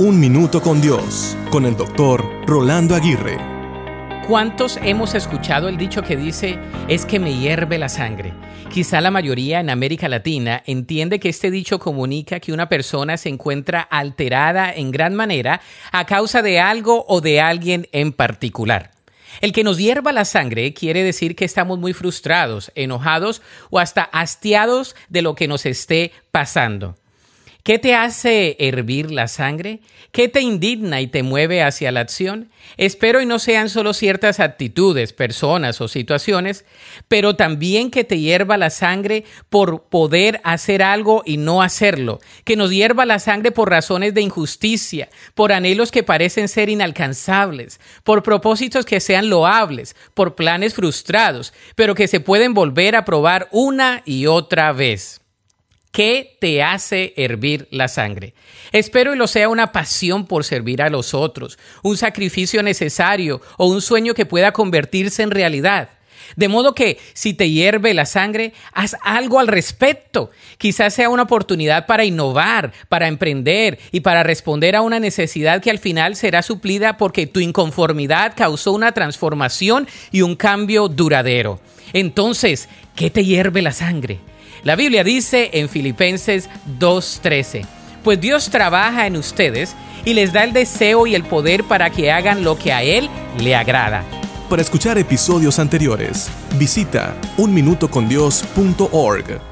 Un Minuto con Dios, con el doctor Rolando Aguirre. ¿Cuántos hemos escuchado el dicho que dice, es que me hierve la sangre? Quizá la mayoría en América Latina entiende que este dicho comunica que una persona se encuentra alterada en gran manera a causa de algo o de alguien en particular. El que nos hierva la sangre quiere decir que estamos muy frustrados, enojados o hasta hastiados de lo que nos esté pasando. ¿Qué te hace hervir la sangre? ¿Qué te indigna y te mueve hacia la acción? Espero y no sean solo ciertas actitudes, personas o situaciones, pero también que te hierva la sangre por poder hacer algo y no hacerlo, que nos hierva la sangre por razones de injusticia, por anhelos que parecen ser inalcanzables, por propósitos que sean loables, por planes frustrados, pero que se pueden volver a probar una y otra vez. ¿Qué te hace hervir la sangre? Espero y lo sea una pasión por servir a los otros, un sacrificio necesario o un sueño que pueda convertirse en realidad. De modo que si te hierve la sangre, haz algo al respecto. Quizás sea una oportunidad para innovar, para emprender y para responder a una necesidad que al final será suplida porque tu inconformidad causó una transformación y un cambio duradero. Entonces, ¿qué te hierve la sangre? La Biblia dice en Filipenses 2.13, pues Dios trabaja en ustedes y les da el deseo y el poder para que hagan lo que a Él le agrada. Para escuchar episodios anteriores, visita unminutocondios.org.